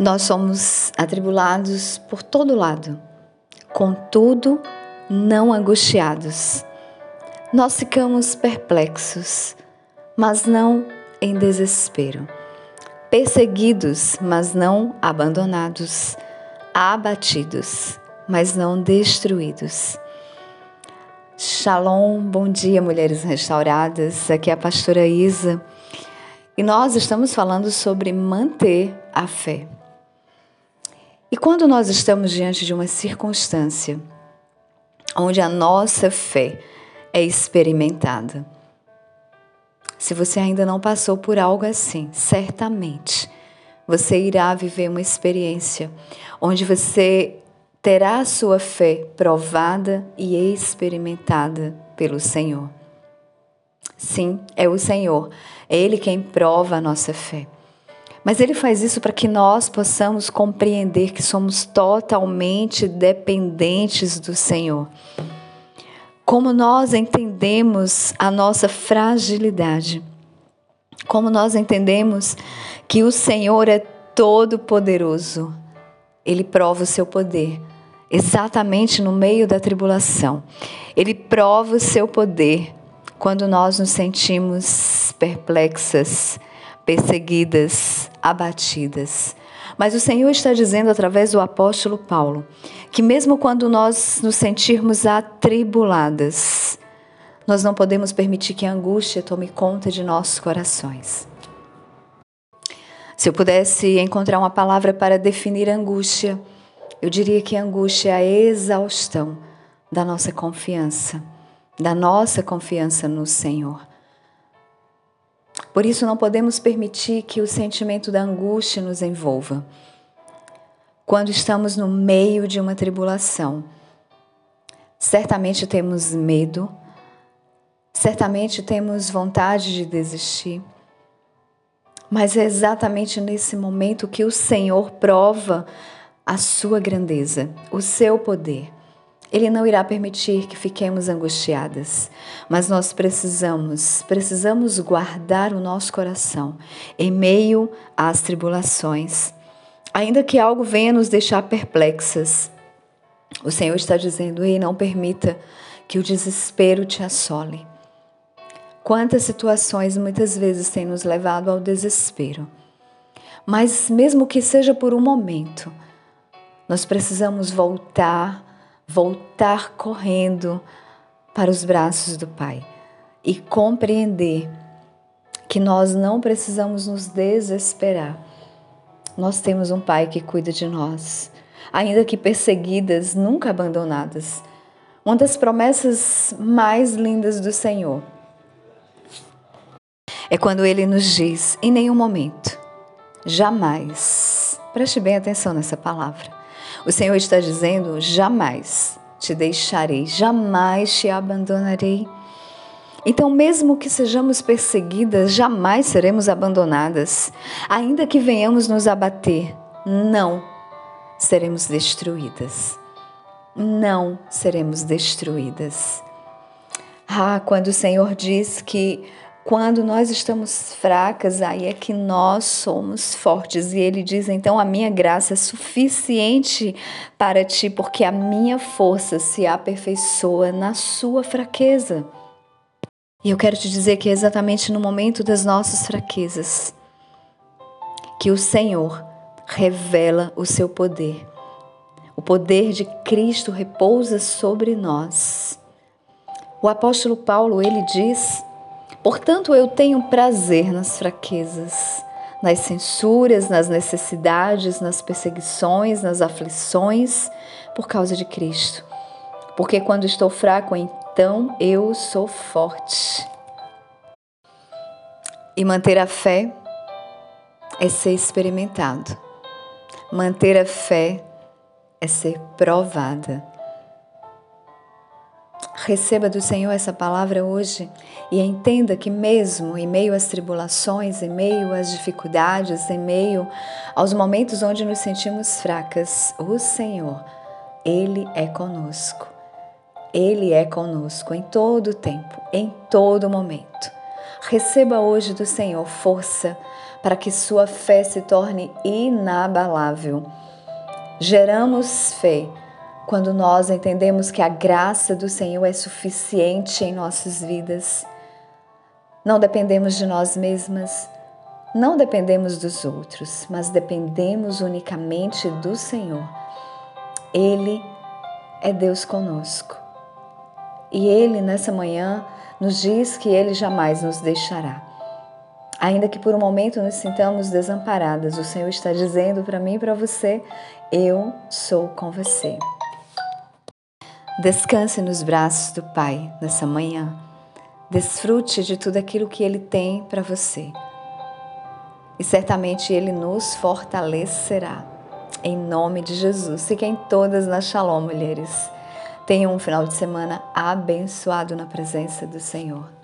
Nós somos atribulados por todo lado, contudo, não angustiados. Nós ficamos perplexos, mas não em desespero. Perseguidos, mas não abandonados. Abatidos, mas não destruídos. Shalom, bom dia, mulheres restauradas. Aqui é a pastora Isa e nós estamos falando sobre manter a fé. E quando nós estamos diante de uma circunstância onde a nossa fé é experimentada, se você ainda não passou por algo assim, certamente você irá viver uma experiência onde você terá a sua fé provada e experimentada pelo Senhor. Sim, é o Senhor, é Ele quem prova a nossa fé. Mas Ele faz isso para que nós possamos compreender que somos totalmente dependentes do Senhor. Como nós entendemos a nossa fragilidade, como nós entendemos que o Senhor é todo-poderoso, Ele prova o seu poder exatamente no meio da tribulação. Ele prova o seu poder quando nós nos sentimos perplexas, perseguidas, abatidas. Mas o Senhor está dizendo através do apóstolo Paulo que, mesmo quando nós nos sentirmos atribuladas, nós não podemos permitir que a angústia tome conta de nossos corações. Se eu pudesse encontrar uma palavra para definir angústia, eu diria que angústia é a exaustão da nossa confiança, da nossa confiança no Senhor. Por isso, não podemos permitir que o sentimento da angústia nos envolva. Quando estamos no meio de uma tribulação, certamente temos medo, certamente temos vontade de desistir, mas é exatamente nesse momento que o Senhor prova a sua grandeza, o seu poder. Ele não irá permitir que fiquemos angustiadas, mas nós precisamos, precisamos guardar o nosso coração em meio às tribulações. Ainda que algo venha nos deixar perplexas, o Senhor está dizendo: Ei, não permita que o desespero te assole. Quantas situações muitas vezes têm nos levado ao desespero. Mas, mesmo que seja por um momento, nós precisamos voltar voltar correndo para os braços do Pai e compreender que nós não precisamos nos desesperar. Nós temos um Pai que cuida de nós, ainda que perseguidas, nunca abandonadas. Uma das promessas mais lindas do Senhor é quando Ele nos diz: em nenhum momento, jamais, preste bem atenção nessa palavra, o Senhor está dizendo: jamais te deixarei, jamais te abandonarei. Então, mesmo que sejamos perseguidas, jamais seremos abandonadas. Ainda que venhamos nos abater, não seremos destruídas. Não seremos destruídas. Ah, quando o Senhor diz que quando nós estamos fracas, aí é que nós somos fortes. E ele diz: então a minha graça é suficiente para ti, porque a minha força se aperfeiçoa na sua fraqueza. E eu quero te dizer que é exatamente no momento das nossas fraquezas que o Senhor revela o seu poder. O poder de Cristo repousa sobre nós. O apóstolo Paulo, ele diz Portanto, eu tenho prazer nas fraquezas, nas censuras, nas necessidades, nas perseguições, nas aflições, por causa de Cristo. Porque quando estou fraco, então eu sou forte. E manter a fé é ser experimentado. Manter a fé é ser provada. Receba do Senhor essa palavra hoje e entenda que, mesmo em meio às tribulações, em meio às dificuldades, em meio aos momentos onde nos sentimos fracas, o Senhor, Ele é conosco. Ele é conosco em todo tempo, em todo momento. Receba hoje do Senhor força para que sua fé se torne inabalável. Geramos fé quando nós entendemos que a graça do Senhor é suficiente em nossas vidas. Não dependemos de nós mesmas, não dependemos dos outros, mas dependemos unicamente do Senhor. Ele é Deus conosco. E Ele, nessa manhã, nos diz que Ele jamais nos deixará. Ainda que por um momento nos sintamos desamparadas, o Senhor está dizendo para mim e para você: Eu sou com você. Descanse nos braços do Pai nessa manhã. Desfrute de tudo aquilo que Ele tem para você. E certamente Ele nos fortalecerá. Em nome de Jesus. Fiquem todas na Shalom, mulheres. Tenham um final de semana abençoado na presença do Senhor.